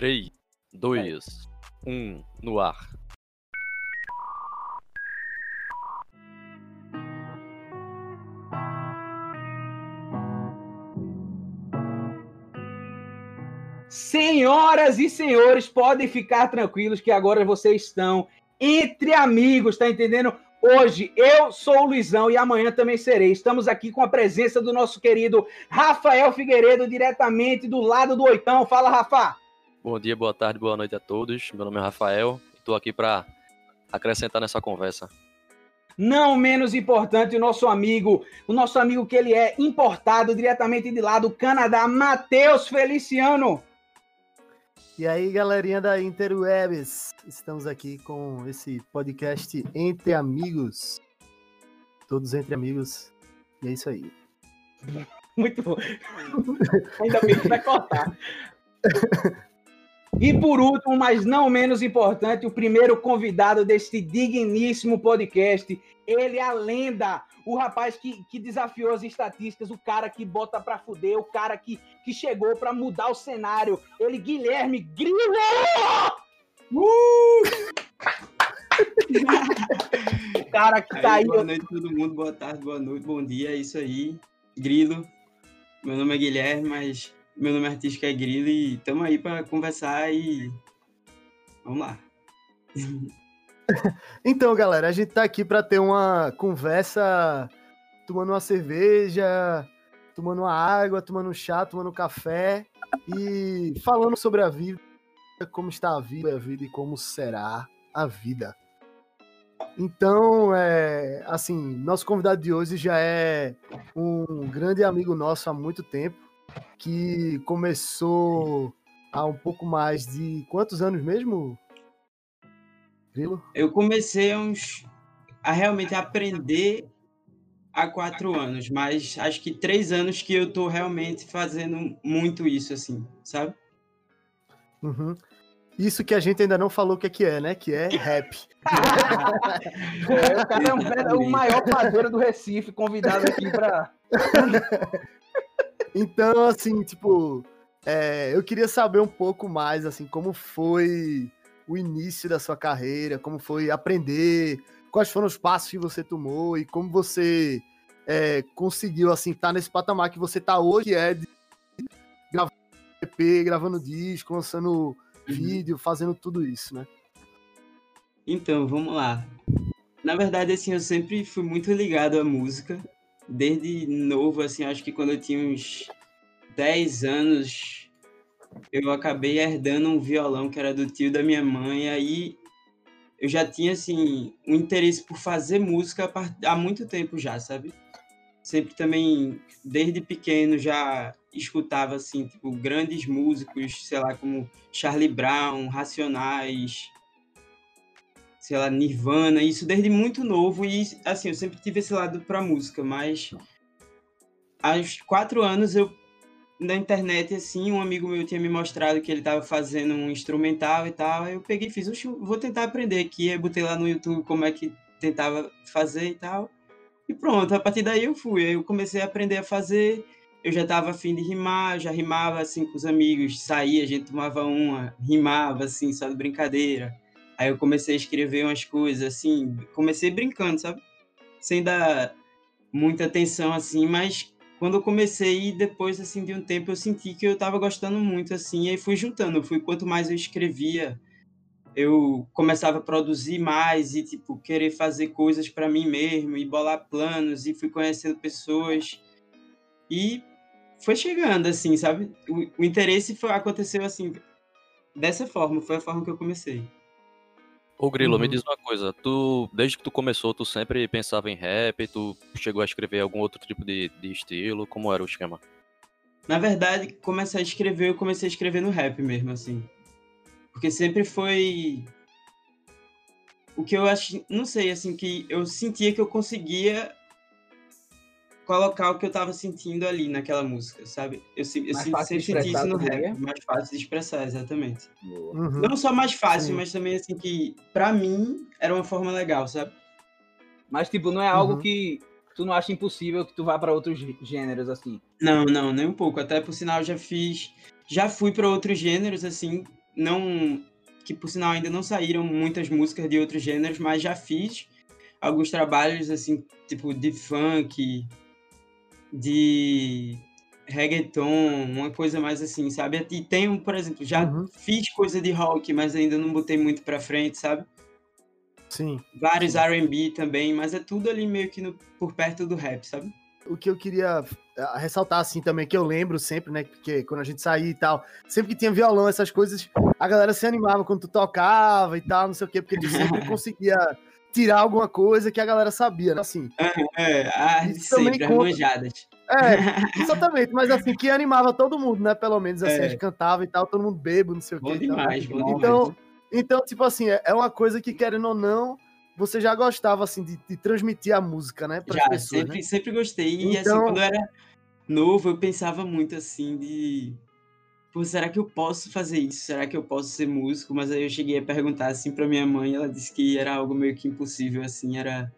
3, 2, 1, no ar. Senhoras e senhores, podem ficar tranquilos que agora vocês estão entre amigos, tá entendendo? Hoje eu sou o Luizão e amanhã também serei. Estamos aqui com a presença do nosso querido Rafael Figueiredo, diretamente do lado do Oitão. Fala, Rafa! Bom dia, boa tarde, boa noite a todos. Meu nome é Rafael e estou aqui para acrescentar nessa conversa. Não menos importante, o nosso amigo, o nosso amigo que ele é importado diretamente de lá do Canadá, Matheus Feliciano. E aí, galerinha da Interwebs, estamos aqui com esse podcast Entre Amigos. Todos entre amigos. E é isso aí. Muito bom. Ainda bem que vai cortar. E por último, mas não menos importante, o primeiro convidado deste digníssimo podcast. Ele é a lenda, o rapaz que, que desafiou as estatísticas, o cara que bota pra fuder, o cara que, que chegou pra mudar o cenário. Ele, Guilherme Grilo! Uh! o cara que tá aí. Boa noite, todo mundo. Boa tarde, boa noite, bom dia. É isso aí. Grilo. Meu nome é Guilherme, mas meu nome artístico é Grilo e estamos aí para conversar e vamos lá. então, galera, a gente tá aqui para ter uma conversa tomando uma cerveja, tomando uma água, tomando um chá, tomando um café e falando sobre a vida, como está a vida, a vida e como será a vida. Então, é, assim, nosso convidado de hoje já é um grande amigo nosso há muito tempo que começou há um pouco mais de quantos anos mesmo? Grilo? Eu comecei uns a realmente aprender há quatro anos, mas acho que três anos que eu tô realmente fazendo muito isso, assim, sabe? Uhum. Isso que a gente ainda não falou o que é, que é né? Que é rap. é, o cara é, um, o maior padeiro do Recife, convidado aqui para então, assim, tipo, é, eu queria saber um pouco mais, assim, como foi o início da sua carreira, como foi aprender, quais foram os passos que você tomou e como você é, conseguiu, assim, estar tá nesse patamar que você está hoje, que é de gravando EP, gravando disco, lançando uhum. vídeo, fazendo tudo isso, né? Então, vamos lá. Na verdade, assim, eu sempre fui muito ligado à música desde novo, assim, acho que quando eu tinha uns 10 anos, eu acabei herdando um violão que era do tio da minha mãe, aí eu já tinha, assim, um interesse por fazer música há muito tempo já, sabe? Sempre também, desde pequeno, já escutava, assim, tipo, grandes músicos, sei lá, como Charlie Brown, Racionais, sei lá, Nirvana, isso desde muito novo e assim, eu sempre tive esse lado pra música, mas aos quatro anos eu na internet, assim, um amigo meu tinha me mostrado que ele estava fazendo um instrumental e tal, eu peguei e fiz, vou tentar aprender aqui, aí botei lá no YouTube como é que tentava fazer e tal, e pronto, a partir daí eu fui, eu comecei a aprender a fazer, eu já estava afim de rimar, já rimava assim com os amigos, saía, a gente tomava uma, rimava assim, só de brincadeira, Aí eu comecei a escrever umas coisas, assim, comecei brincando, sabe? Sem dar muita atenção, assim, mas quando eu comecei, depois, assim, de um tempo, eu senti que eu tava gostando muito, assim, e aí fui juntando, fui, quanto mais eu escrevia, eu começava a produzir mais e, tipo, querer fazer coisas para mim mesmo, e bolar planos, e fui conhecendo pessoas, e foi chegando, assim, sabe? O, o interesse foi, aconteceu, assim, dessa forma, foi a forma que eu comecei. Ô Grilo, uhum. me diz uma coisa, tu, desde que tu começou, tu sempre pensava em rap, tu chegou a escrever algum outro tipo de, de estilo, como era o esquema? Na verdade, comecei a escrever, eu comecei a escrever no rap mesmo, assim. Porque sempre foi o que eu acho, não sei, assim, que eu sentia que eu conseguia colocar o que eu tava sentindo ali naquela música, sabe? Eu, eu sempre senti isso no rap, mais fácil de expressar, exatamente. Uhum. Não só mais fácil, Sim. mas também assim que para mim era uma forma legal, sabe? Mas tipo, não é algo uhum. que tu não acha impossível que tu vá para outros gêneros assim? Não, não, nem um pouco. Até por sinal já fiz, já fui para outros gêneros assim, não que por sinal ainda não saíram muitas músicas de outros gêneros, mas já fiz alguns trabalhos assim, tipo de funk, de reggaeton, uma coisa mais assim, sabe? E tenho, por exemplo, já Uhum. fiz coisa de rock, mas ainda não botei muito pra frente, sabe? Sim. Vários R&B também, mas é tudo ali meio que no- por perto do rap, sabe? o que eu queria ah, ressaltar assim também, que eu lembro sempre, né? Porque quando a gente saía e tal, sempre que tinha violão, essas coisas, a galera se animava quando tu tocava e tal, não sei o quê, porque tu sempre conseguia tirar alguma coisa que a galera sabia, né? Assim, É, também sempre, conta. manjadas. é, exatamente, mas assim, que animava todo mundo, né? Pelo menos assim, É. a gente cantava e tal, todo mundo bebo, não sei o Bom quê. e tal. demais, bom demais. Então, então, tipo assim, é é uma coisa que, querendo ou não, você já gostava, assim, de, de transmitir a música, né? Já, pessoas, sempre, né? sempre gostei. E assim, Então- quando eu era novo, eu pensava muito assim de. Pô, será que eu posso fazer isso? Será que eu posso ser músico? Mas aí eu cheguei a perguntar assim pra minha mãe, ela disse que era algo meio que impossível, assim, era.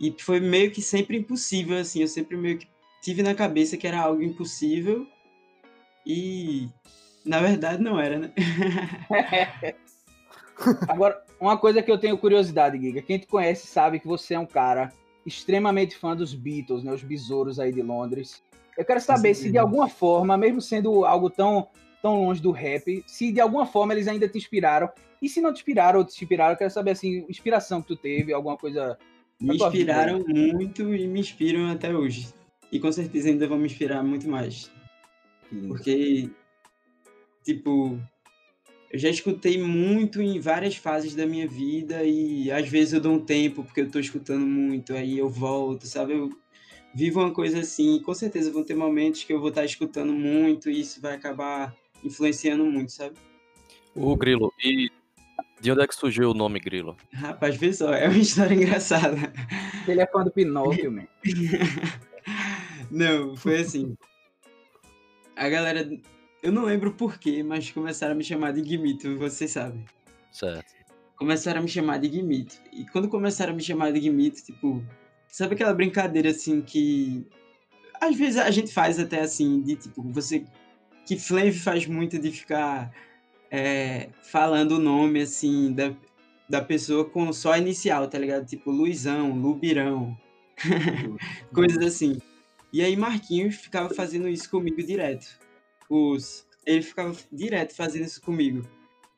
E foi meio que sempre impossível, assim, eu sempre meio que tive na cabeça que era algo impossível. E. Na verdade não era, né? Agora, uma coisa que eu tenho curiosidade, Giga. Quem te conhece sabe que você é um cara extremamente fã dos Beatles, né? Os besouros aí de Londres. Eu quero saber se de certeza. alguma forma, mesmo sendo algo tão, tão longe do rap, se de alguma forma eles ainda te inspiraram. E se não te inspiraram ou te inspiraram, eu quero saber, assim, inspiração que tu teve, alguma coisa... Me inspiraram muito e me inspiram até hoje. E com certeza ainda vão me inspirar muito mais. Porque, tipo, eu já escutei muito em várias fases da minha vida e às vezes eu dou um tempo porque eu tô escutando muito, aí eu volto, sabe? Eu vivo uma coisa assim, com certeza vão ter momentos que eu vou estar escutando muito e isso vai acabar influenciando muito, sabe? O Grilo, e de onde é que surgiu o nome Grilo? Rapaz, vê só, é uma história engraçada. Ele é fã do Pinóquio, man. Não, foi assim. A galera, eu não lembro porquê, mas começaram a me chamar de Guimito, vocês sabem. Certo. começaram a me chamar de Guimito. E quando começaram a me chamar de Guimito, tipo, sabe aquela brincadeira assim que às vezes a gente faz até assim, de tipo, você que Flave faz muito de ficar é, falando o nome assim da, da pessoa com só inicial, tá ligado? Tipo Luizão, Lubirão, coisas assim. E aí Marquinhos ficava fazendo isso comigo direto. Os, ele ficava direto fazendo isso comigo.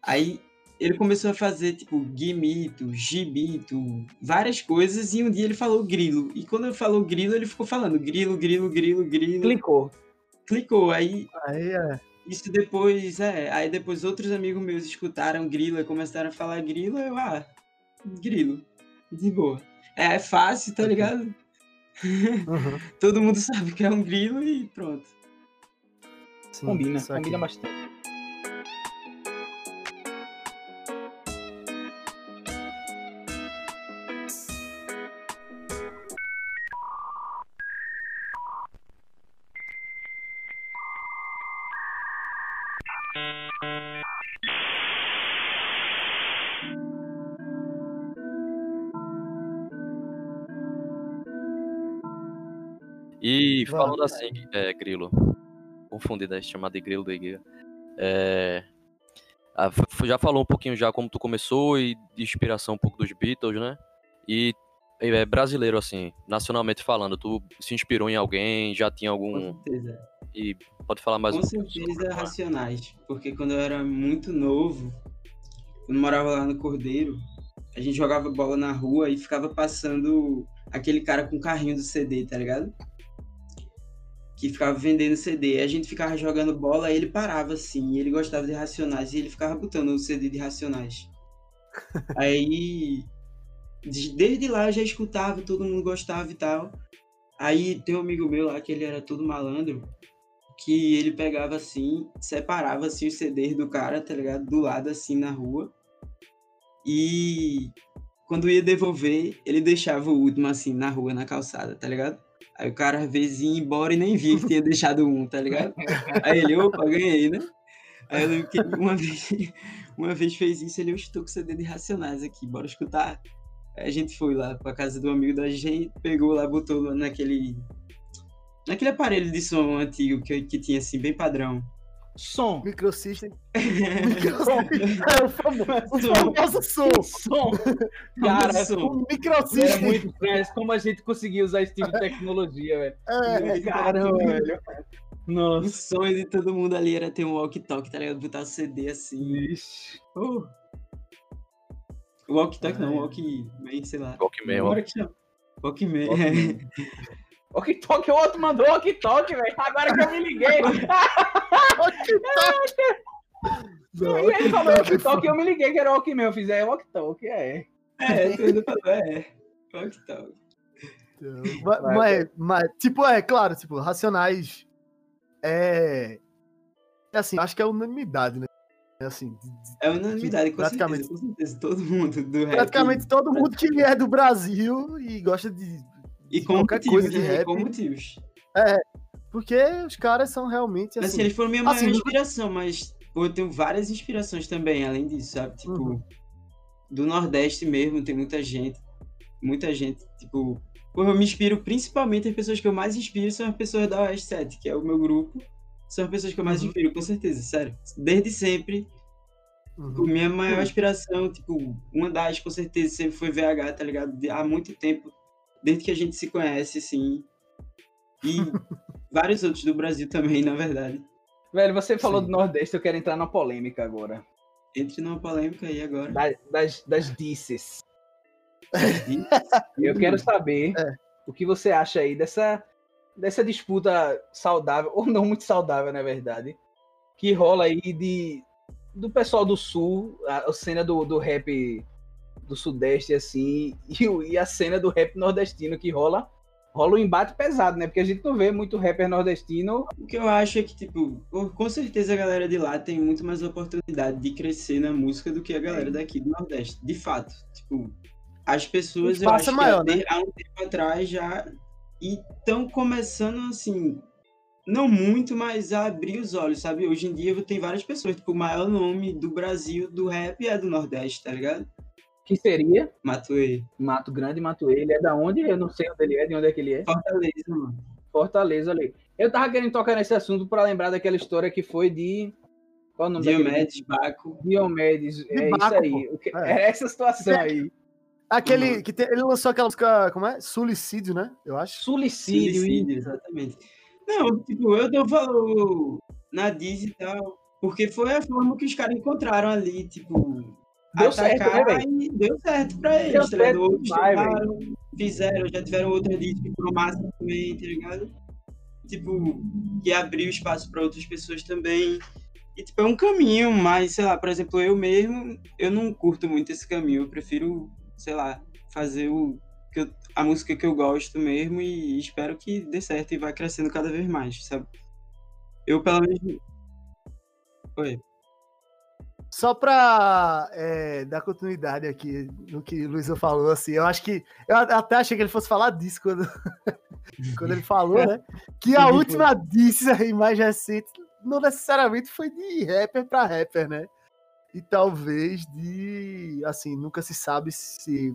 Aí ele começou a fazer, tipo, guimito, gibito, várias coisas, e um dia ele falou grilo. E quando ele falou grilo, ele ficou falando grilo, grilo, grilo, grilo. Clicou. Clicou. Aí Aí é. isso depois, é, aí depois outros amigos meus escutaram grilo e começaram a falar grilo, eu, ah, grilo, de boa. É, é fácil, tá ligado? Uhum. Todo mundo sabe que é um grilo e pronto. Sim, Combina, combina bastante. Falando assim, é, Grilo, confundi, né? Chamado de Grilo de Giga. É, ah, já falou um pouquinho já como tu começou e de inspiração um pouco dos Beatles, né? E é brasileiro, assim, nacionalmente falando, tu se inspirou em alguém, já tinha Com algum. certeza. E pode falar mais Com um pouco sobre certeza, é? Racionais. Porque quando eu era muito novo, quando eu morava lá no Cordeiro, a gente jogava bola na rua e ficava passando aquele cara com carrinho do CD, tá ligado? Que ficava vendendo CD. A gente ficava jogando bola e ele parava assim. E ele gostava de Racionais e ele ficava botando o CD de Racionais. Aí, de- desde lá eu já escutava, todo mundo gostava e tal. Aí tem um amigo meu lá que ele era todo malandro que ele pegava assim, separava assim os CDs do cara, tá ligado? Do lado assim na rua. E quando ia devolver, ele deixava o último assim na rua, na calçada, tá ligado? Aí o cara às vezes ia embora e nem via que tinha deixado um, tá ligado? Aí ele, opa, ganhei, né? Aí eu lembro que uma vez, uma vez fez isso, ele, eu estou com CD de Racionais aqui, bora escutar. Aí a gente foi lá pra casa do amigo da gente, pegou lá, botou naquele naquele aparelho de som antigo que, que tinha assim, bem padrão. Som. Microsystem. Microsystem. É o famoso, o Som. famoso som. Som. Cara, som. O é microsystem. muito estranho como a gente conseguiu usar esse tipo de tecnologia, velho. É, Caramba, velho. O Nossa. sonho de todo mundo ali era ter um walkie-talkie, tá ligado? Botar o CD assim. Ixi. Uh. O walkie-talkie não, É. o walkie-man, sei lá. Walkman, Como era que. Ok-Tok, o outro mandou ok-Tok, velho. Agora que eu me liguei. Não, e ele falou ok-tok. ok-Tok e eu me liguei que era o Walkman. Eu fiz, é ok-Tok, é. É, tu ainda falou, é. Walkie-talkie. Mas, mas, mas, tipo, é claro, tipo, Racionais é. É assim, acho que é unanimidade, né? É assim, É unanimidade, com Praticamente. certeza, com certeza. Todo mundo do rap. praticamente todo mundo que é do Brasil e gosta de. E com qualquer motivos, coisa de né? Rap. com motivos. Porque os caras são realmente Assim, assim. eles foram minha maior assim, inspiração, mas pô, eu tenho várias inspirações também, além disso, sabe? Tipo, Uhum. do Nordeste mesmo, tem muita gente. Muita gente, tipo. Pô, eu me inspiro principalmente as pessoas que eu mais inspiro são as pessoas da Oeste 7, que é o meu grupo. São as pessoas que eu mais Uhum. inspiro, com certeza, sério. Desde sempre, Uhum. minha maior Uhum. inspiração, tipo, uma das, com certeza, sempre foi VH, tá ligado? Há muito tempo, desde que a gente se conhece, assim. E vários outros do Brasil também, na verdade. Velho, você falou Sim. do Nordeste, eu quero entrar na polêmica agora. Entre numa polêmica aí agora. Da- das, das disses. Eu quero saber É. o que você acha aí dessa, dessa disputa saudável, ou não muito saudável, na verdade, que rola aí de, do pessoal do Sul, a, a cena do, do rap do Sudeste, assim, e, e a cena do rap nordestino que rola. Rola um embate pesado, né? Porque a gente não vê muito rapper nordestino. O que eu acho é que, tipo, com- certeza a galera de lá tem muito mais oportunidade de crescer na música do que a galera daqui do Nordeste. De fato. Tipo, as pessoas, eu acho maior, que até há um tempo atrás já estão começando, assim, não muito, mas a abrir os olhos, sabe? Hoje em dia tem várias pessoas, tipo, o maior nome do Brasil, do rap, é do Nordeste, tá ligado? Que seria Matuei. Mato Grande, Matuê. Ele é da onde? Eu não sei onde ele é, de onde é que ele é. Fortaleza, mano. Fortaleza ali. Eu tava querendo tocar nesse assunto para lembrar daquela história que foi de. Qual o nome daquele- Diomedes, Baco. Diomedes. É Baco, isso aí. Que- É. É essa situação aí. Aquele Uhum. que tem- ele lançou aquela música, como é? Suicídio, né? Eu acho. Suicídio. Suicídio, exatamente. Não, tipo, eu dou valor na Diz e tal, porque foi a forma que os caras encontraram ali, tipo, Deu certo, né, e deu certo pra Deu eles, tá ligado? certo Outros demais, tentaram, fizeram, já tiveram outra tipo, no máximo também, tá ligado? Tipo, que abriu espaço pra outras pessoas também. E, tipo, é um caminho, mas, sei lá, por exemplo, eu mesmo, eu não curto muito esse caminho, eu prefiro, sei lá, fazer o que eu- a música que eu gosto mesmo e espero que dê certo e vá crescendo cada vez mais, sabe? Eu, pelo menos. Oi. Só pra é, dar continuidade aqui no que o Luizão falou, assim, eu acho que. Eu até achei que ele fosse falar disso quando, quando ele falou, né? Que a última disso aí mais recente não necessariamente foi de rapper pra rapper, né? E talvez de. Assim, nunca se sabe se.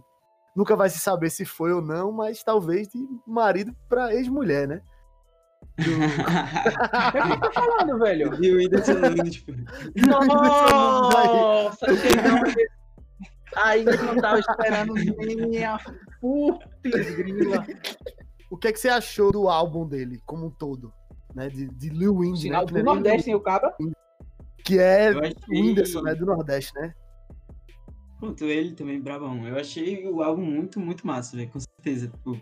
Nunca vai se saber se foi ou não, mas talvez de marido pra ex-mulher, né? É o que eu tô falando, velho. e o Whindersson Nunes, tipo, Nossa, chegamos. Aí eu não tava esperando nem a putz grila. O que é que você achou do álbum dele, como um todo? Né? De, de Lil Wind, né? Sinal Que do não é Nordeste, hein, o cabra? Lil- Que é o Whindersson, né? Do Nordeste, né? Pronto, ele também, brabão. Eu achei o álbum muito, muito massa, velho, com certeza. Tipo,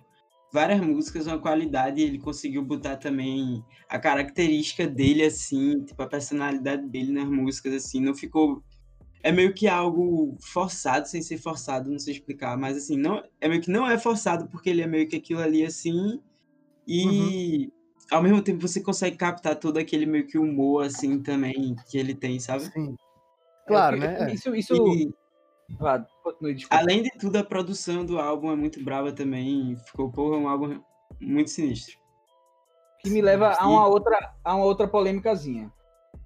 várias músicas, uma qualidade, ele conseguiu botar também a característica dele, assim, tipo, a personalidade dele nas músicas, assim, não ficou. É meio que algo forçado, sem ser forçado, não sei explicar, mas assim, não, é meio que não é forçado, porque ele é meio que aquilo ali assim, e ao mesmo tempo você consegue captar todo aquele meio que humor, assim, também, que ele tem, sabe? Sim. Claro, É, né? Isso, isso. E, Ah. Além de tudo, a produção do álbum é muito brava também. Ficou, porra, um álbum muito sinistro. Que me leva a uma outra, a uma outra polêmicazinha.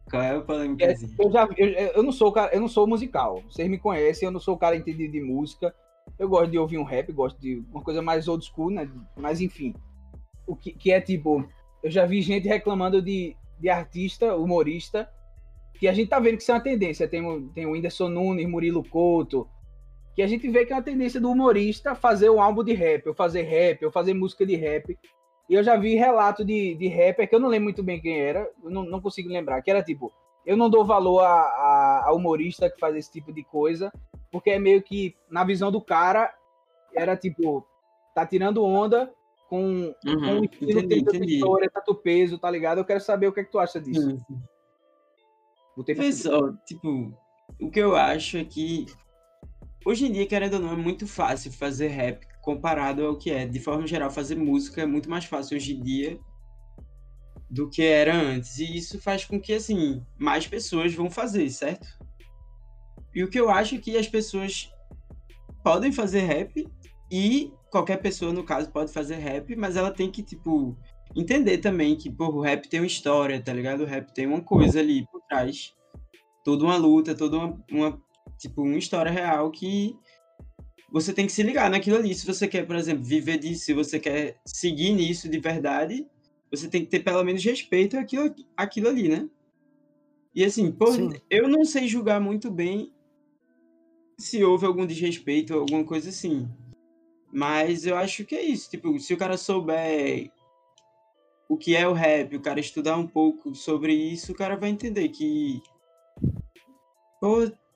Qual é a É, polêmica? eu, já, eu, eu não sou o cara, eu não sou musical. Vocês me conhecem, eu não sou o cara entendido de música. Eu gosto de ouvir um rap, gosto de uma coisa mais old school, né? Mas enfim. O que, que é tipo, eu já vi gente reclamando de, de artista, humorista, que a gente tá vendo que isso é uma tendência. Tem, o- tem o Whindersson Nunes, Murilo Couto, que a gente vê que é uma tendência do humorista fazer um álbum de rap, ou fazer rap, ou fazer música de rap. E eu já vi relato de, de rapper, que eu não lembro muito bem quem era, eu não, não consigo lembrar, que era tipo, eu não dou valor a, a, a humorista que faz esse tipo de coisa, porque é meio que, na visão do cara, era tipo, tá tirando onda com, com Uhum, o estilo entendi, tanto entendi. história, tanto peso, tá ligado? Eu quero saber o que é que tu acha disso. Sim. Vê fuder. só, tipo, o que eu acho é que hoje em dia, querendo ou não, é muito fácil fazer rap comparado ao que é. De forma geral, fazer música é muito mais fácil hoje em dia do que era antes. E isso faz com que, assim, mais pessoas vão fazer, certo? E o que eu acho é que as pessoas podem fazer rap e qualquer pessoa, no caso, pode fazer rap, mas ela tem que, tipo, entender também que, pô, o rap tem uma história, tá ligado? O rap tem uma coisa ali trás. Toda uma luta, toda uma, uma tipo, uma história real que você tem que se ligar naquilo ali. Se você quer, por exemplo, viver disso, se você quer seguir nisso de verdade, você tem que ter pelo menos respeito àquilo, àquilo ali, né? E assim, Sim. eu não sei julgar muito bem se houve algum desrespeito ou alguma coisa assim. Mas eu acho que é isso. Tipo, se o cara souber o que é o rap, o cara estudar um pouco sobre isso, o cara vai entender que.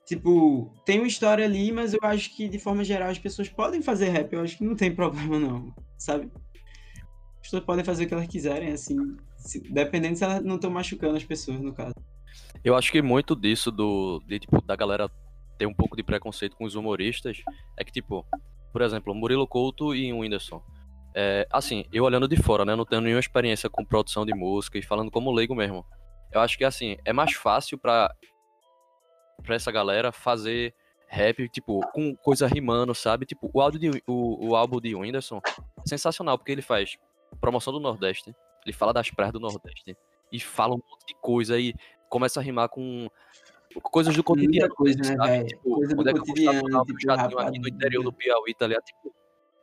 Tipo, tem uma história ali, mas eu acho que de forma geral as pessoas podem fazer rap. Eu acho que não tem problema, não. Sabe? As pessoas podem fazer o que elas quiserem, assim. se- dependendo se elas não estão machucando as pessoas, no caso. Eu acho que muito disso do de, tipo, da galera ter um pouco de preconceito com os humoristas é que, tipo, por exemplo, Murilo Couto e o Whindersson. É, assim, eu olhando de fora, né? Não tenho nenhuma experiência com produção de música e falando como leigo mesmo. Eu acho que, assim, é mais fácil pra, pra essa galera fazer rap, tipo, com coisa rimando, sabe? Tipo, o, áudio de, o, o álbum de Whindersson é sensacional, porque ele faz promoção do Nordeste, ele fala das praias do Nordeste e fala um monte de coisa e começa a rimar com coisas do cotidiano. Coisa, né, sabe? velho? Tipo, Coisa do quando é cotidiano, no tipo, chatinho aqui no interior do Piauí, tá ligado? Tipo,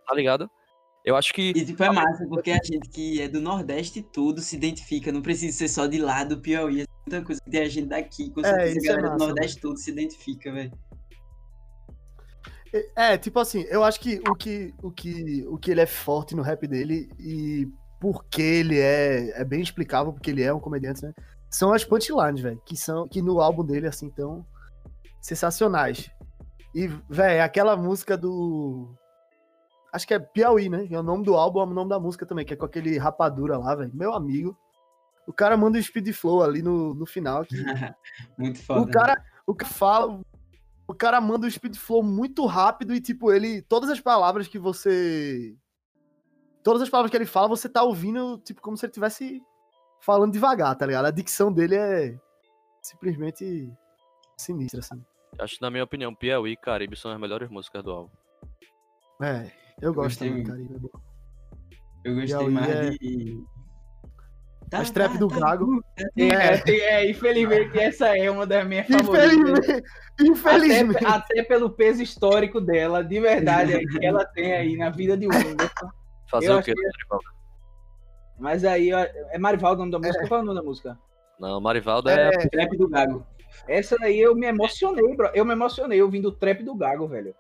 tá ligado? Eu acho que E tipo, é massa, porque a gente que é do Nordeste tudo se identifica, não precisa ser só de lá do Piauí. É muita coisa que tem a gente daqui, com É, certeza isso a é galera do massa, Nordeste tudo se identifica, velho. É, tipo assim, eu acho que o que, o que, o que ele é forte no rap dele e porque ele é, é bem explicável, porque ele é um comediante, né? São as punchlines, velho, que são que no álbum dele assim tão sensacionais. E, velho, aquela música do acho que é Piauí, né? Que é o nome do álbum, é o nome da música também, que é com aquele rapadura lá, velho. Meu amigo. O cara manda um speed flow ali no, no final que Muito foda. o cara, o que fala, o cara manda um speed flow muito rápido e tipo ele, todas as palavras que você, todas as palavras que ele fala, você tá ouvindo tipo como se ele estivesse falando devagar, tá ligado? A dicção dele é simplesmente sinistra assim. acho que na minha opinião, Piauí e Caribe são as melhores músicas do álbum. É, eu gosto gostei também, é bom. Eu gostei Piauí mais é- de. Tá, As trap do Gago. Sim, É. é, é, infelizmente, essa é uma das minhas favoritas. Infelizmente, infelizmente. Até, até pelo peso histórico dela, de verdade, aí, que ela tem aí na vida de Whindersson. Fazer Eu o quê? que- Marivaldo? Mas aí, ó, é Marivaldo o nome da música? Qual é o nome da música? Não, Marivaldo é, É, Trap do Gago. Essa aí eu me emocionei, bro. Eu me emocionei ouvindo o trap do Gago, velho.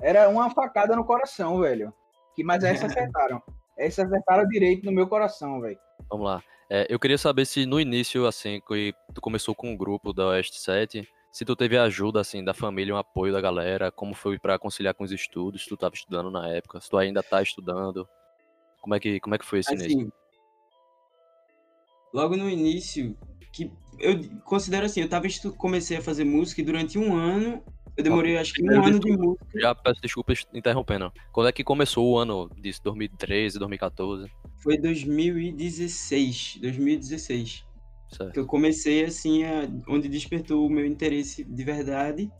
Era uma facada no coração, velho. Que, mas essa acertaram. Essa acertaram direito no meu coração, velho. Vamos lá. É, eu queria saber se no início, assim, que tu começou com um grupo da Oeste 7, se tu teve ajuda, assim, da família, um apoio da galera, como foi pra conciliar com os estudos, se tu tava estudando na época, se tu ainda tá estudando, como é que, como é que foi esse início? Assim, logo no início, que eu considero assim, eu tava comecei a fazer música e durante um ano, eu demorei acho que um ano de música. Já peço desculpas interrompendo. Quando é que começou o ano disso? 2013, 2014? Foi 2016, 2016. Certo. que eu comecei assim, a- onde despertou o meu interesse de verdade.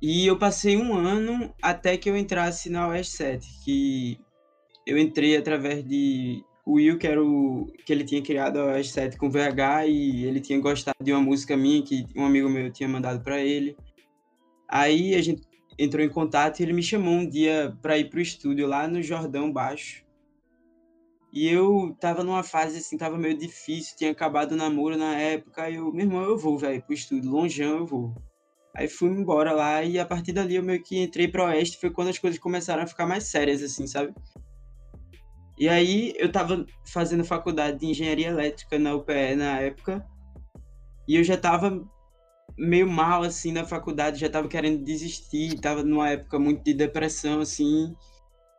E eu passei um ano até que eu entrasse na OS 7, que eu entrei através de o Will, que era o que ele tinha criado a OS 7 com VH e ele tinha gostado de uma música minha que um amigo meu tinha mandado para ele. Aí a gente entrou em contato e ele me chamou um dia para ir pro estúdio lá no Jordão Baixo. E eu tava numa fase assim, tava meio difícil, tinha acabado o namoro na época, aí eu, meu irmão, eu vou, velho, pro estudo, longeão eu vou. Aí fui embora lá e a partir dali eu meio que entrei pro Oeste, foi quando as coisas começaram a ficar mais sérias, assim, sabe? E aí eu tava fazendo faculdade de engenharia elétrica na UPE na época, e eu já tava meio mal, assim, na faculdade, já tava querendo desistir, tava numa época muito de depressão, assim,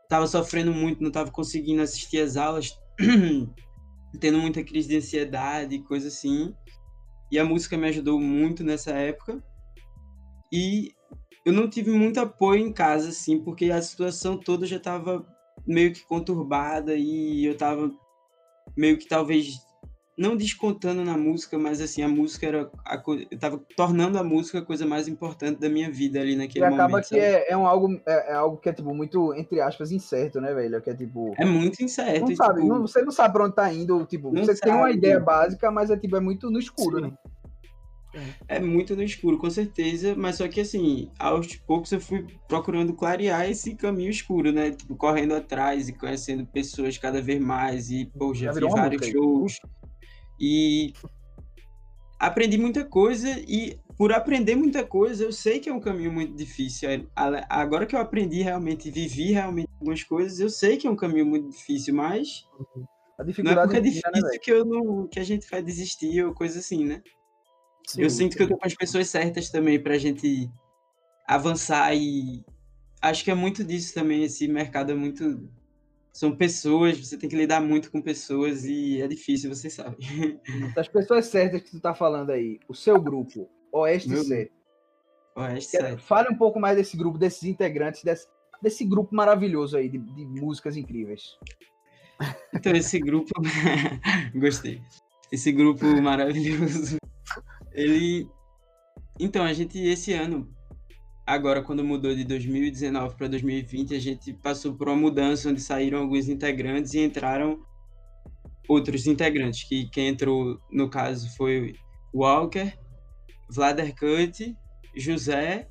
tava sofrendo muito, não tava conseguindo assistir as aulas, tendo muita crise de ansiedade, coisa assim. E a música me ajudou muito nessa época. E eu não tive muito apoio em casa, assim, porque a situação toda já tava meio que conturbada e eu tava meio que talvez não descontando na música, mas assim, a música era. A, eu tava tornando a música a coisa mais importante da minha vida ali naquele e momento. acaba que é, é, um algo, é, é, algo que é, tipo, muito, entre aspas, incerto, né, velho? Que é tipo. É muito incerto. Não e, sabe, tipo, não, você não sabe pra onde tá indo, tipo, você sabe. tem uma ideia básica, mas é tipo, é muito no escuro, Sim. né? É muito no escuro, com certeza, mas só que assim, aos poucos eu fui procurando clarear esse caminho escuro, né? Tipo, correndo atrás e conhecendo pessoas cada vez mais e, pô, já Já fiz vários música shows. E aprendi muita coisa e por aprender muita coisa, eu sei que é um caminho muito difícil. Agora que eu aprendi realmente, vivi realmente algumas coisas, eu sei que é um caminho muito difícil, mas A não é dificuldade porque é ensina, né, difícil velho? que, eu não, que a gente vai desistir ou coisa assim, né? Sim, eu sinto que eu tô com as pessoas certas também pra gente avançar e acho que é muito disso também. Esse mercado é muito. São pessoas, você tem que lidar muito com pessoas e é difícil, você sabe. Das pessoas certas que tu tá falando aí, o seu grupo, Oeste Meu 7. Oeste certo. Fale um pouco mais desse grupo, desses integrantes, desse, desse grupo maravilhoso aí, de, de músicas incríveis. Então, esse grupo. Gostei. Esse grupo maravilhoso. Ele. Então, a gente, esse ano, agora, quando mudou de 2019 para 2020, a gente passou por uma mudança onde saíram alguns integrantes e entraram outros integrantes. Que quem entrou, no caso, foi Walker, Vlader Cut, José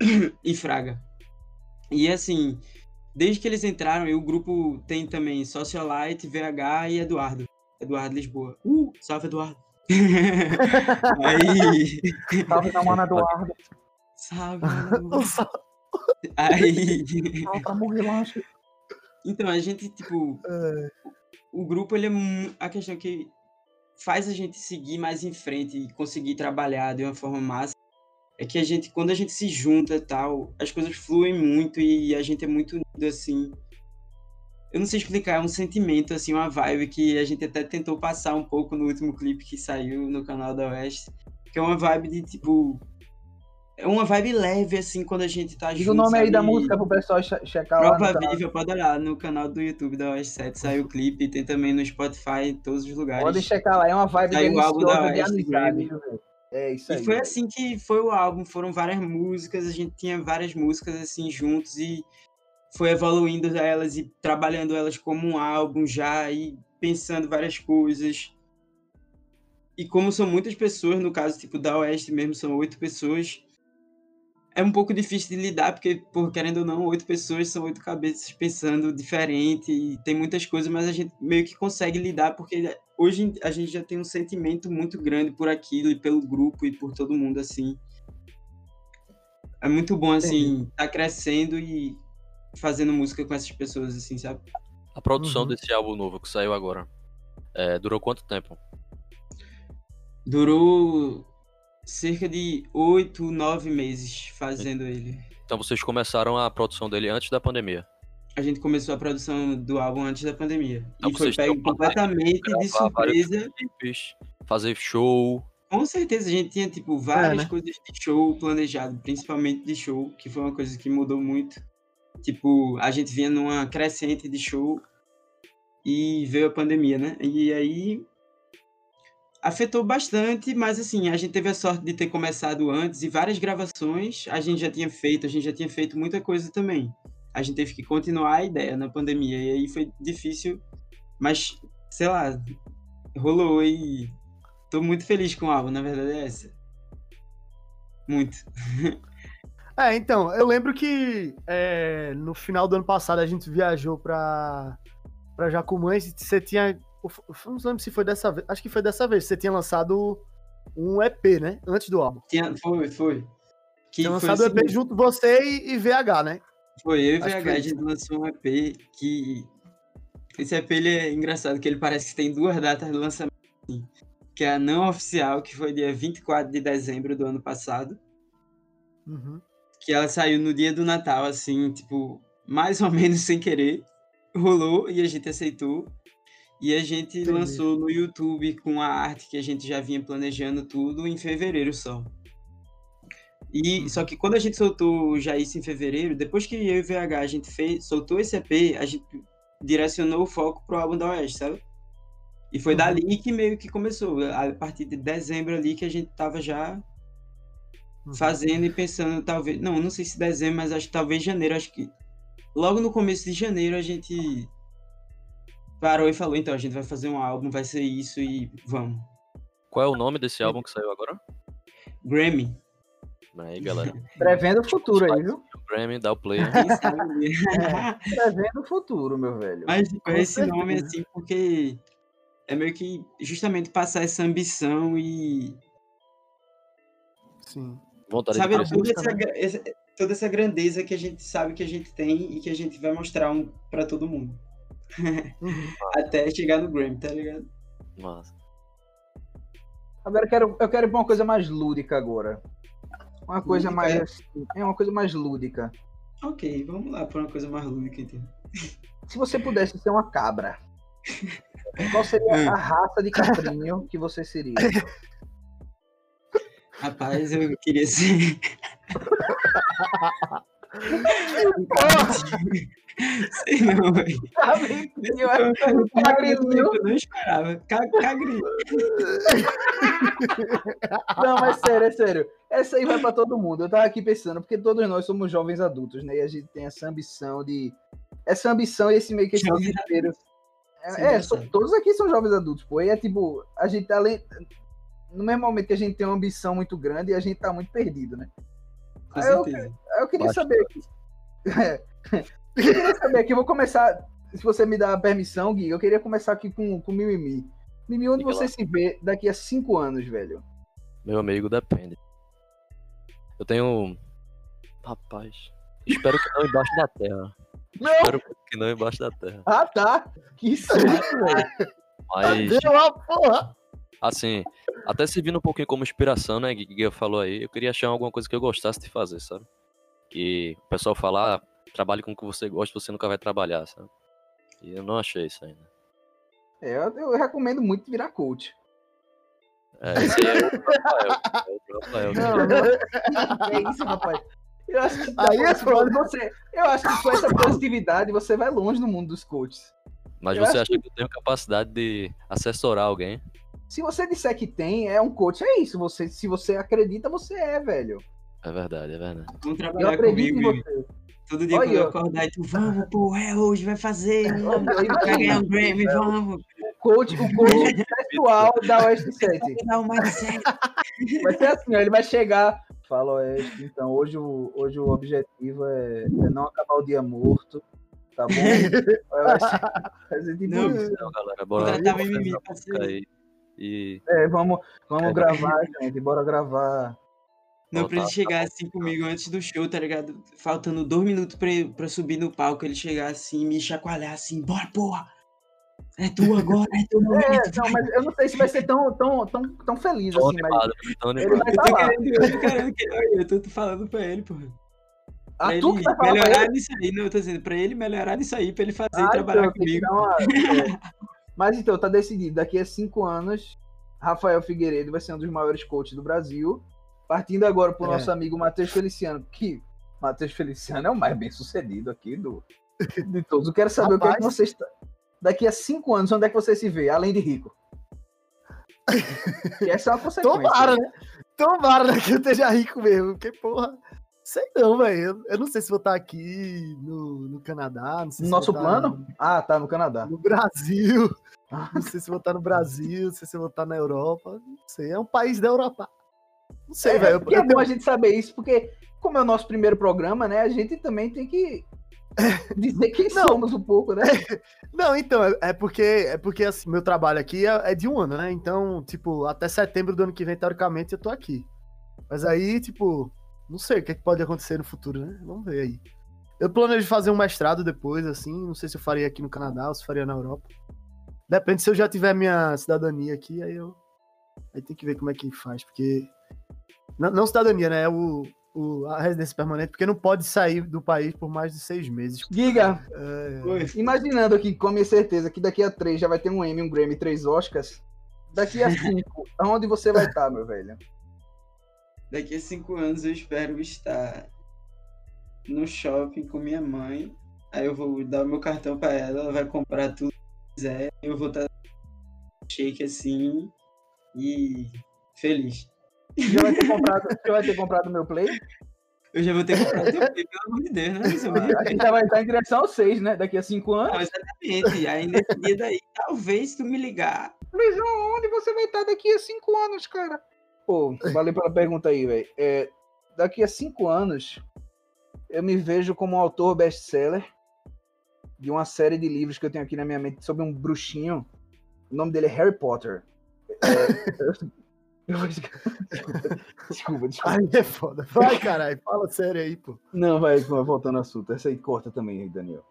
e Fraga. E assim, desde que eles entraram, e o grupo tem também Socialite, VH e Eduardo. Eduardo Lisboa. Uh, salve Eduardo. Aí. Salve na mano Eduardo. Mano. Aí. pra morrer lanche. Então, a gente, tipo, É, o grupo, ele é a questão que faz a gente seguir mais em frente e conseguir trabalhar de uma forma massa é que a gente, quando a gente se junta e tal, as coisas fluem muito e a gente é muito unido, assim. Eu não sei explicar, é um sentimento, assim, uma vibe que a gente até tentou passar um pouco no último clipe que saiu no canal da Oeste, que é uma vibe de, tipo... É uma vibe leve, assim, quando a gente tá Diga junto, o nome aí da sabe? música pro pessoal che- checar lá. no Prova canal. Viva, pode olhar no canal do YouTube da Oeste 7, saiu o clipe, tem também no Spotify, em todos os lugares. Podem checar lá, é uma vibe Saiu o álbum da deliciosa de amizade. É isso aí. E foi assim que foi o álbum, foram várias músicas, a gente tinha várias músicas assim juntos e foi evoluindo elas e trabalhando elas como um álbum já e pensando várias coisas. E como são muitas pessoas, no caso tipo da Oeste mesmo, são oito pessoas, é um pouco difícil de lidar, porque, por querendo ou não, oito pessoas são oito cabeças pensando diferente e tem muitas coisas, mas a gente meio que consegue lidar, porque hoje a gente já tem um sentimento muito grande por aquilo e pelo grupo e por todo mundo, assim. É muito bom, assim, tá crescendo e fazendo música com essas pessoas, assim, sabe? A produção Uhum. desse álbum novo que saiu agora é, durou quanto tempo? Durou cerca de oito, nove meses fazendo ele. Então vocês começaram a produção dele antes da pandemia. A gente começou a produção do álbum antes da pandemia. Então e foi vocês pego completamente de surpresa. clipes, fazer show. Com certeza, a gente tinha, tipo, várias né? coisas de show planejado, principalmente de show, que foi uma coisa que mudou muito. Tipo, a gente vinha numa crescente de show e veio a pandemia, né? E aí afetou bastante, mas assim, a gente teve a sorte de ter começado antes e várias gravações a gente já tinha feito, a gente já tinha feito muita coisa também. A gente teve que continuar a ideia na pandemia e aí foi difícil, mas sei lá, rolou e tô muito feliz com o álbum, na verdade é essa. Muito. É, então, eu lembro que é, no final do ano passado a gente viajou pra, pra Jacumães, você tinha. Eu Não lembro se foi dessa vez. Acho que foi dessa vez. Você tinha lançado um EP, né? Antes do álbum. Tinha- foi, foi. Que Tinha foi lançado o assim EP mesmo. junto você e, e VH, né? Foi, eu e Acho VH, a gente lançou um EP que. Esse EP ele é engraçado, que ele parece que tem duas datas de lançamento. assim, que é a não oficial, que foi dia 24 de dezembro do ano passado. Uhum. Que ela saiu no dia do Natal, assim, tipo, mais ou menos sem querer. Rolou e a gente aceitou. E a gente Entendi. lançou no YouTube com a arte que a gente já vinha planejando tudo em fevereiro só. E só que quando a gente soltou já isso em fevereiro, depois que eu e o VH a gente fez, soltou esse EP, a gente direcionou o foco pro álbum da Oeste, sabe? E foi Uhum. dali que meio que começou, a partir de dezembro ali que a gente tava já Uhum. fazendo e pensando, talvez. Não, não sei se dezembro, mas acho que talvez janeiro. Acho que logo no começo de janeiro a gente parou e falou: então, a gente vai fazer um álbum, vai ser isso e vamos. Qual é o nome desse álbum que saiu agora? Grammy. Aí, galera. Prevendo o futuro aí, viu? Grammy, dá o play. Prevendo o futuro, meu velho. mas Com esse certeza. nome assim, porque é meio que justamente passar essa ambição e. Sim. Vontade Sabe, de toda essa, essa- toda essa grandeza que a gente sabe que a gente tem e que a gente vai mostrar um, pra todo mundo. Uhum. Até chegar no Grammy, tá ligado? Massa. Agora eu quero, eu quero ir pra uma coisa mais lúdica agora. Uma coisa Lúdica, mais. é? assim, É uma coisa mais lúdica. Ok, vamos lá pra uma coisa mais lúdica então. Se você pudesse ser uma cabra, qual seria a raça de cabrinho que você seria? Rapaz, eu queria ser. Sei não, velho. Eu não esperava. Ca- Cagrinho. Não, mas sério, é sério. Essa aí vai pra todo mundo. Eu tava aqui pensando, porque todos nós somos jovens adultos, né? E a gente tem essa ambição de. Essa ambição e esse meio que esse desespero. É, é, so- engraçado. todos aqui são jovens adultos, pô. E é tipo, a gente tá além. No mesmo momento que a gente tem uma ambição muito grande, a gente tá muito perdido, né? Com Aí eu- certeza. Aí Eu queria Bastante. saber. É. Eu queria saber aqui, eu vou começar. Se você me dá a permissão, Gui, eu queria começar aqui com o Mimimi. Mimi, onde você lá. se vê daqui a cinco anos, velho? Meu amigo, depende. Eu tenho. Rapaz. Espero que não embaixo da terra. Não! Espero que não embaixo da terra. Ah, tá! Que susto, velho. Mas, Deu a porra! assim, até servindo um pouquinho como inspiração, né, que Guia falou aí, eu queria achar alguma coisa que eu gostasse de fazer, sabe? Que o pessoal fala, ah, trabalhe com o que você gosta, você nunca vai trabalhar, sabe? E eu não achei isso ainda. É, eu, eu recomendo muito virar coach. É, esse aí é outro Rafael. É outro Rafael. Não, não. É isso, rapaz. Eu acho que, Aí é foda. você, eu acho que com essa positividade você vai longe no mundo dos coaches. Mas eu você acha que eu tenho capacidade de assessorar alguém? Se você disser que tem, é um coach, é isso. Você, se você acredita, você é, velho. É verdade, é verdade. Vamos Eu trabalhar acredito comigo. Todo dia Olha, quando eu eu- acordar e tu, vamos, pô, é hoje, vai fazer, vamos, vai ganhar um Grammy, vamos. O coach, o coach pessoal da Oeste 7. Dá um mindset. Vai ser assim, ó, ele vai chegar. Fala, Oeste, então hoje o, hoje o objetivo é, é não acabar o dia morto. Tá bom? Vai ser, ser tipo Não, isso. Então, galera, bora bora mimimi, música aí. E É, vamos, vamos É. gravar, gente. Bora gravar. Não, pra Voltar, ele chegar assim comigo antes do show, tá ligado? Faltando dois minutos pra, pra subir no palco, ele chegar assim, me chacoalhar assim, bora, porra! É tu agora, é teu É, momento. não, mas eu não sei se vai ser tão, tão, tão, tão feliz tão assim, mas animado, tão ele animado. vai tô lá. querendo, eu tô querendo que eu tô falando pra ele, porra. Pra Ah, ele tu que falar pra melhorar ele? nisso aí, não, eu tô dizendo, pra ele melhorar nisso aí, pra ele fazer e Ah, trabalhar então, comigo. é. Mas então, tá decidido. Daqui a cinco anos, Rafael Figueiredo vai ser um dos maiores coaches do Brasil. Partindo agora pro É. nosso amigo Matheus Feliciano, que Matheus Feliciano é o mais bem sucedido aqui do, de todos. Eu quero saber o que é que Rapaz. você está. Daqui a cinco anos, onde é que você se vê, além de rico? E essa é uma consequência. Tomara, né? Tomara né, que eu esteja rico mesmo, porque, porra, sei não, velho. Eu, não sei se vou estar aqui no, no Canadá, não sei No se nosso plano? Ah, tá, no Canadá. No Brasil. Ah. Não sei se vou estar no Brasil, não sei se vou estar na Europa. Não sei, é um país da Europa. Não sei, É, velho. é bom a gente saber isso, porque como é o nosso primeiro programa, né, a gente também tem que Dizer quem Não. somos um pouco, né? Não, então, é, é porque, é porque assim, meu trabalho aqui é, é de um ano, né? Então, tipo, até setembro do ano que vem, teoricamente, eu tô aqui. Mas aí, tipo, não sei o que, é que pode acontecer no futuro, né? Vamos ver aí. Eu planejo fazer um mestrado depois, assim, não sei se eu faria aqui no Canadá ou se faria na Europa. Depende se eu já tiver minha cidadania aqui, aí eu. Aí tem que ver como é que faz, porque. Não, não cidadania, né? É o, o, a residência permanente, porque não pode sair do país por mais de seis meses. Diga, É, imaginando aqui, com a minha certeza, que daqui a três já vai ter um Emmy, um Grammy, três Oscars. Daqui a cinco, aonde você vai estar, meu velho? Daqui a cinco anos eu espero estar no shopping com minha mãe. Aí eu vou dar o meu cartão pra ela, ela vai comprar tudo que quiser. Eu vou estar shake assim e feliz. Já vai ter comprado, já vai ter comprado meu play? Eu já vou ter comprado o play, pelo amor de Deus, né? Isso, mano? A gente já vai estar em direção ao seis, né? Daqui a cinco anos. Não, exatamente. Aí nesse dia daí, talvez tu me ligar. Luizão, onde você vai estar daqui a cinco anos, cara? Pô, valeu pela pergunta aí, velho. É, daqui a cinco anos, eu me vejo como um autor best-seller de uma série de livros que eu tenho aqui na minha mente sobre um bruxinho. O nome dele é Harry Potter. É, Desculpa, desculpa. Aí é foda. Vai, caralho, fala sério aí, pô. Não, vai, voltando ao assunto. Essa aí corta também, Daniel.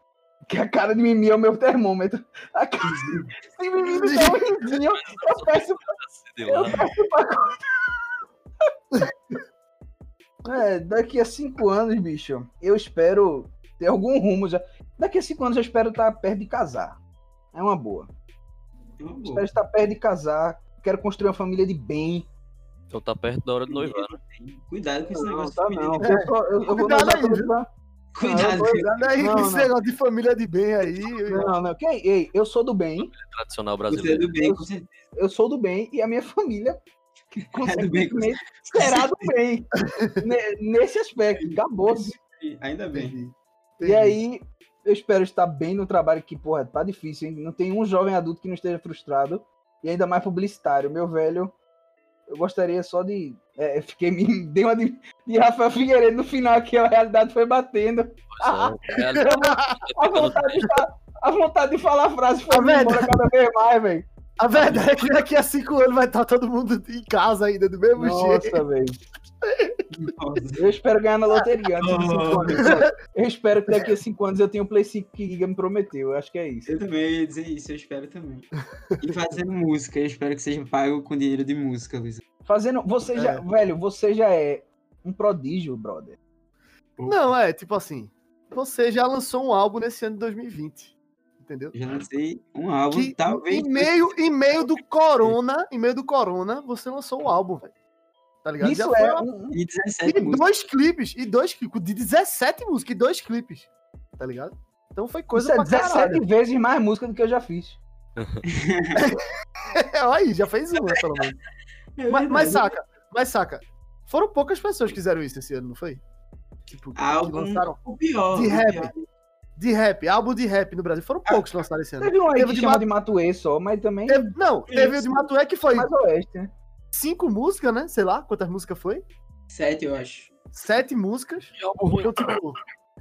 Que a cara de Mimi é o meu termômetro. A cara de Mimi me dá um risinho, eu peço Sei lá. É, daqui a cinco anos, bicho, eu espero ter algum rumo já. Daqui a cinco anos eu espero estar perto de casar. É uma boa. É uma boa. Espero estar perto de casar. Quero construir uma família de bem. Então tá perto da hora do noivar, né? Cuidado com esse Não, negócio tá de não. Eu, só- eu- eu vou Cuidado aí, viu? Cuidado. Não, Cuidado aí Não, com esse negócio de família de bem aí. Não, não. Quem? Ei, eu sou do bem. Tradicional Você é brasileiro. do bem, com certeza. Eu sou do bem e a minha família É do bem, com consequentemente será do bem. Ne- Nesse aspecto, acabou-se. Ainda bem. Entendi. E aí, eu espero estar bem no trabalho que, porra, tá difícil, hein? Não tem um jovem adulto que não esteja frustrado. E ainda mais publicitário. Meu velho, eu gostaria só de. É, fiquei me. Dei uma de, de Rafael Figueiredo no final, que a realidade foi batendo. É, A vontade de, a vontade de falar a frase foi me vendo? embora cada vez mais, velho. A verdade é que daqui a cinco anos vai estar todo mundo em casa ainda, do mesmo jeito. Nossa, velho. Eu espero ganhar na loteria antes de cinco Oh. anos. Eu espero que daqui a cinco anos eu tenha o Play 5 que Giga me prometeu. Eu acho que é isso. Eu também ia dizer isso, eu espero também. E fazendo música, eu espero que seja pago com dinheiro de música, Luiz. Fazendo. Você já. É. Velho, você já é um prodígio, brother. Não, é, tipo assim, você já lançou um álbum nesse ano de 2020, entendeu? Já lancei um álbum, Que talvez. em meio, em meio do corona, em meio do corona, você lançou um álbum, velho. Tá ligado? Isso Já foi é uma- um. E 17 E dois clipes, e dois clipes, de 17 músicas, e dois clipes, tá ligado? Então foi coisa Isso é pra 17 caralho. vezes mais música do que eu já fiz. Olha aí, já fez uma, pelo menos. É Mas, mas saca, mas saca, foram poucas pessoas que fizeram isso esse ano, não foi? Tipo, que Álbum. lançaram O pior. de rap. pior. de rap, álbum de rap no Brasil. Foram poucos que lançaram esse ano. Teve um aí Teve que de de Matuê só, mas também Teve- não, teve o de Matué que foi mais oeste, né? Cinco músicas, né? Sei lá quantas músicas foi. Sete, eu acho. Sete músicas. Que álbum ruim. Então, tipo,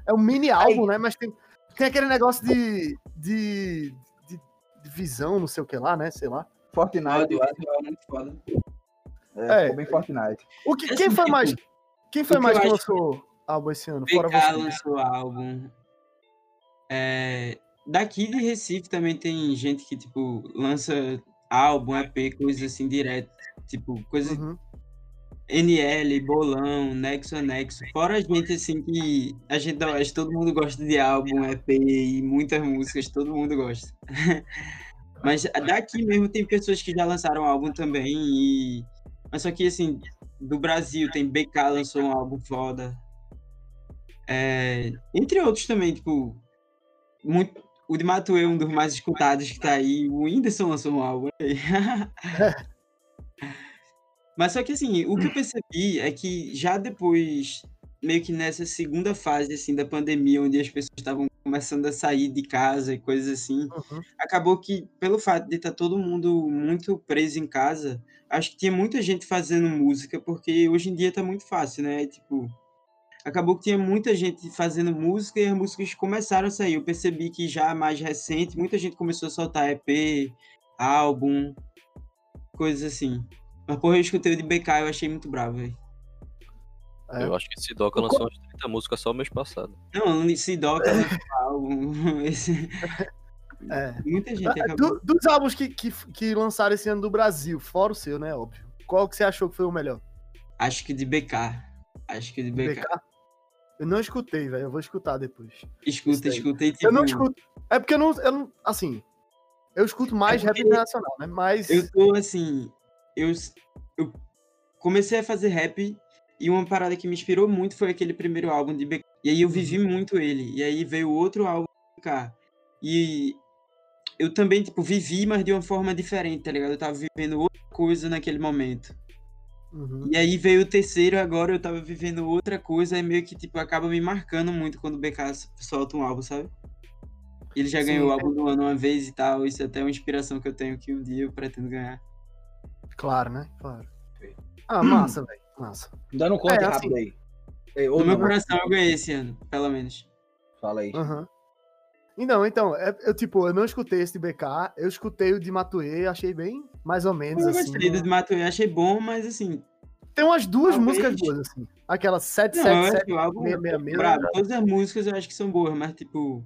é um mini álbum, né? Mas tem, tem aquele negócio de, de, de, de visão, não sei o que lá, né? Sei lá. Fortnite. Lá. é muito foda. É, É. bem Fortnite. O que, Esse quem foi tipo, mais? Quem foi que mais que lançou álbum esse ano? Fora você. lançou álbum. É, daqui de Recife também tem gente que, tipo, lança álbum, EP, coisas assim, direto. Tipo, coisas Uhum. NL, Bolão, Nexo Anexo. Fora a gente, assim, que a gente da Oeste, todo mundo gosta de álbum, EP e muitas músicas, todo mundo gosta. Mas daqui mesmo tem pessoas que já lançaram álbum também. E... Mas só que, assim, do Brasil tem BK lançou um álbum foda. É, Entre outros também, tipo. Muito... O de Matuê, um dos mais escutados que tá aí. O Whindersson lançou um álbum aí. Mas só que assim, o que eu percebi é que já depois, meio que nessa segunda fase assim da pandemia, onde as pessoas estavam começando a sair de casa e coisas assim, Uhum. acabou que pelo fato de estar todo mundo muito preso em casa, acho que tinha muita gente fazendo música, porque hoje em dia tá muito fácil, né? Tipo, acabou que tinha muita gente fazendo música e as músicas começaram a sair. Eu percebi que já mais recente, muita gente começou a soltar EP, álbum, coisas assim. Mas porra, eu escutei o de BK eu achei muito bravo, velho. É. Eu acho que esse Doca lançou umas 30 músicas só mês passado. Não, esse Doca lançou álbum. Esse... É. Muita gente Ah, acabou. do- dos álbuns que, que, que lançaram esse ano do Brasil, fora o seu, né? Óbvio. Qual que você achou que foi o melhor? Acho que de BK. Acho que de BK. BK? Eu não escutei, velho. Eu vou escutar depois. Escuta, escuta e Eu não escuto. É porque eu não. Eu não assim. Eu escuto mais É rap internacional, né? Mas. Eu tô assim. Eu, eu comecei a fazer rap e uma parada que me inspirou muito foi aquele primeiro álbum de BK. E aí eu vivi Uhum. muito ele. E aí veio outro álbum de BK. E eu também, tipo, vivi, mas de uma forma diferente, tá ligado? Eu tava vivendo outra coisa naquele momento. Uhum. E aí veio o terceiro, agora eu tava vivendo outra coisa, e meio que, tipo, acaba me marcando muito quando o BK solta um álbum, sabe? Ele já Sim, ganhou o é. álbum do ano uma vez e tal, isso é até uma inspiração que eu tenho que um dia eu pretendo ganhar. Claro, né? Claro. Ah, massa, velho. Massa. Dando conta É, assim- rápido aí. Ei, ou No meu não, coração eu ganhei esse ano, pelo menos. Fala aí. Aham. Não, então, é- eu, tipo, eu não escutei esse de BK, eu escutei o de Matuê, achei bem mais ou menos Eu assim. gostei do de Mato, eu achei bom, mas assim. Tem umas duas Talvez- músicas boas, assim. Aquela Não, eu 777. acho que o álbum. 666. brabo. Todas as músicas eu acho que são boas, mas tipo.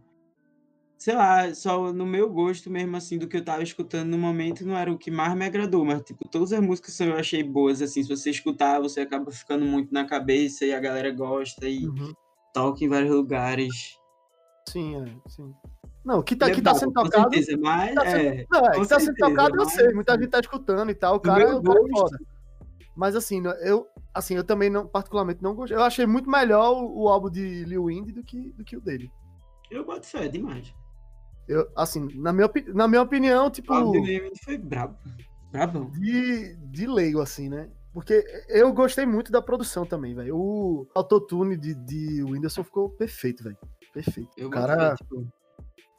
Sei lá, só no meu gosto mesmo, assim, do que eu tava escutando no momento, não era o que mais me agradou, mas, tipo, todas as músicas eu achei boas, assim, se você escutar, você acaba ficando muito na cabeça e a galera gosta e Uhum. toca em vários lugares. Sim, é, sim. Não, o que tá, é que tá sendo tocado. certeza, mas, tá sendo- é, Não, é, que tá sendo tocado, eu sei. Muita gente tá escutando e tal. O cara, o cara é foda. Mas assim, eu, assim, eu também não, particularmente não gostei. Eu achei muito melhor o, o álbum de Lil Indy do que, do que o dele. eu boto fé demais. Eu, assim, na minha, na minha opinião, tipo, O foi brabo. Brabão. de, de leigo, assim, né? Porque eu gostei muito da produção também, velho. O autotune de, de Whindersson ficou perfeito, velho. Perfeito. Eu o cara. tipo,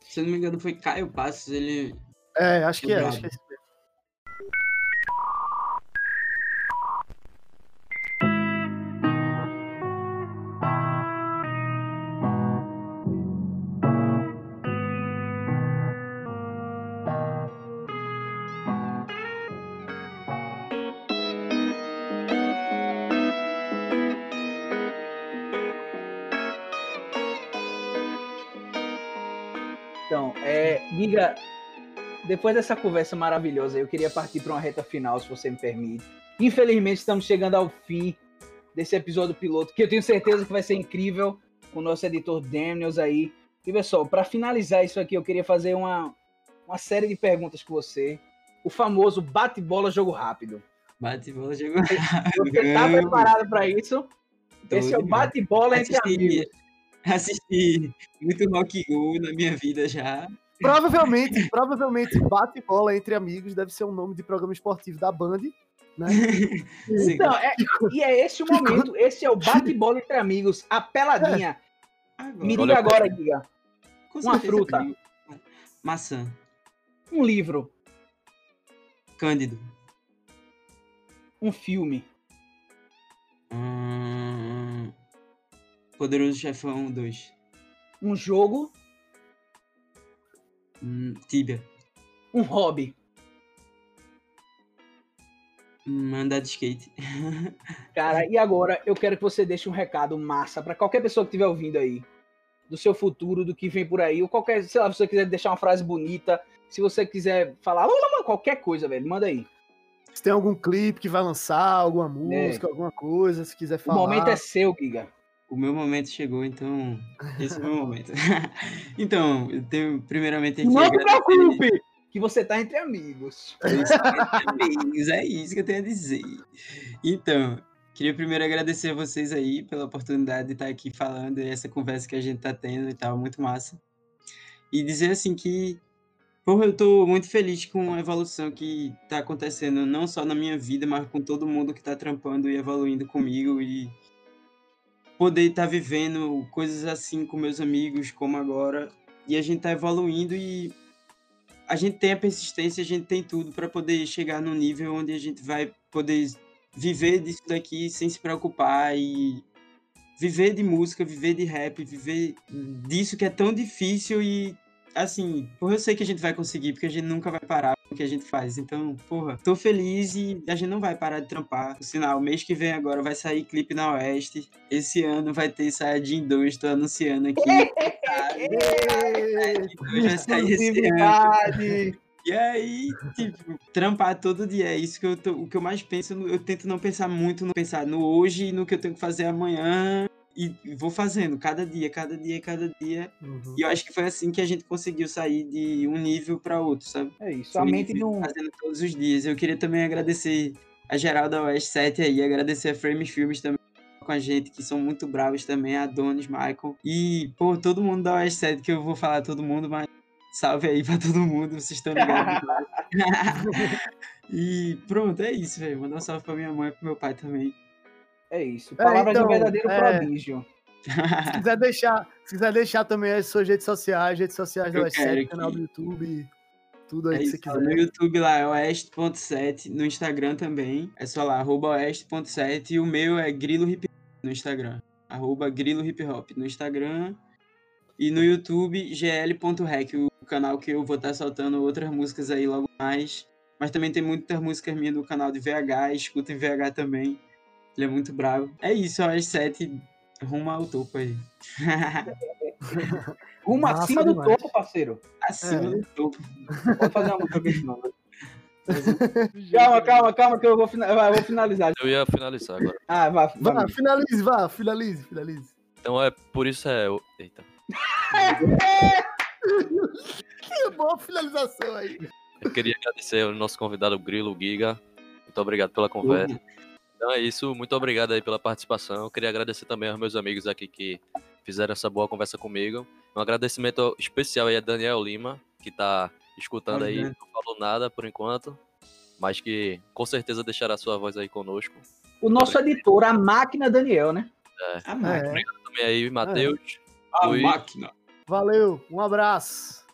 se eu não me engano, foi Caio Passos, ele É, acho que é, acho que é Giga, depois dessa conversa maravilhosa, eu queria partir para uma reta final, se você me permite. Infelizmente, estamos chegando ao fim desse episódio piloto, que eu tenho certeza que vai ser incrível, com o nosso editor Daniels aí. E pessoal, para finalizar isso aqui, eu queria fazer uma, uma série de perguntas com você. O famoso bate-bola jogo rápido. bate bola jogou. Você tá preparado para isso? Tô Esse é o bate-bola entre amigos. Assisti, assisti muito rock go na minha vida já. Provavelmente, provavelmente, bate-bola entre amigos deve ser um nome de programa esportivo da Band, né? Sim. Então, é- e é esse o momento. Esse é o bate-bola entre amigos, a peladinha. Agora, Me diga agora, uma fruta. comigo. Maçã. Um livro, Cândido. um filme, Hum, Poderoso Chefão 2. um jogo, Hum, Tibia. um hobby. Hum, andar de skate. Cara, e agora eu quero que você deixe um recado massa pra qualquer pessoa que estiver ouvindo aí. Do seu futuro, do que vem por aí. Ou qualquer, sei lá, se você quiser deixar uma frase bonita. Se você quiser falar qualquer coisa, velho, manda aí. Se tem algum clipe que vai lançar, alguma música, alguma coisa, se quiser O falar. momento é seu, Giga. O meu momento chegou, então. Esse é o meu momento. então, eu tenho primeiramente aqui. Não se preocupe, que você tá entre amigos. Amigos, é isso que eu tenho a dizer. Então, queria primeiro agradecer a vocês aí pela oportunidade de estar aqui falando e essa conversa que a gente tá tendo e tal, muito massa. E dizer assim que, porra, eu tô muito feliz com a evolução que tá acontecendo, não só na minha vida, mas com todo mundo que tá trampando e evoluindo comigo e poder estar vivendo coisas assim com meus amigos, como agora, e a gente tá evoluindo e a gente tem a persistência, a gente tem tudo para poder chegar num nível onde a gente vai poder viver disso daqui sem se preocupar e viver de música, viver de rap, viver disso que é tão difícil e assim, eu sei que a gente vai conseguir, porque a gente nunca vai parar o que a gente faz. Então, porra, tô feliz e a gente não vai parar de trampar. Por sinal, mês que vem agora vai sair clipe na Oeste. Esse ano vai ter Saiyajin 2, tô anunciando aqui. Saiyajin 2 vai sair esse ano. E aí, tipo, trampar todo dia. É isso que eu tô, o que eu mais penso. Eu tento não pensar muito no pensar no hoje e no que eu tenho que fazer amanhã. E vou fazendo cada dia, cada dia, cada dia. Uhum. E eu acho que foi assim que a gente conseguiu sair de um nível para outro, sabe? É isso. Foi A mente não. Fazendo todos os dias. Eu queria também agradecer a geral da West 7 aí, agradecer a Frame Filmes também com a gente, que são muito bravos também, a Donis, Michael. E, pô, todo mundo da West 7, que eu vou falar todo mundo, mas salve aí pra todo mundo, vocês estão ligados. e pronto, é isso, velho. Mandar um salve pra minha mãe e pro meu pai também. É isso. É, Palavra então, de verdadeiro é. prodígio. Se quiser deixar, se quiser deixar também as suas redes sociais, redes sociais da Eu West quero 7, que- canal do YouTube, tudo aí É que você quiser. no YouTube lá é oeste.7, no Instagram também. É só lá, arroba oeste.7 e o meu é grilo hip hop no Instagram. Arroba grilo hip hop no Instagram. E no YouTube, gl.rec, o canal que eu vou estar soltando outras músicas aí logo mais. Mas também tem muitas músicas minhas no canal de VH, escutem VH também. Ele é muito bravo. É isso, às 7 rumo ao topo aí. Rumo Massa acima do demais. topo, parceiro. Acima É. do topo. Pode fazer uma música nome. Calma, calma, calma, que eu vou, fina- eu vou finalizar. Eu ia finalizar agora. Ah, vá, vá. Vá, finalize, vá, finalize, finalize. Então é por isso é. Eita. Que boa finalização aí. Eu queria agradecer ao nosso convidado Grilo, Giga. Muito obrigado pela conversa. Então é isso, muito obrigado aí pela participação. Eu queria agradecer também aos meus amigos aqui que fizeram essa boa conversa comigo. Um agradecimento especial aí a Daniel Lima, que tá escutando aí, Olha. não falou nada por enquanto, mas que com certeza deixará sua voz aí conosco. O nosso editor, a máquina Daniel, né? A máquina. É, Também aí, Matheus. A Luiz. máquina. valeu, um abraço.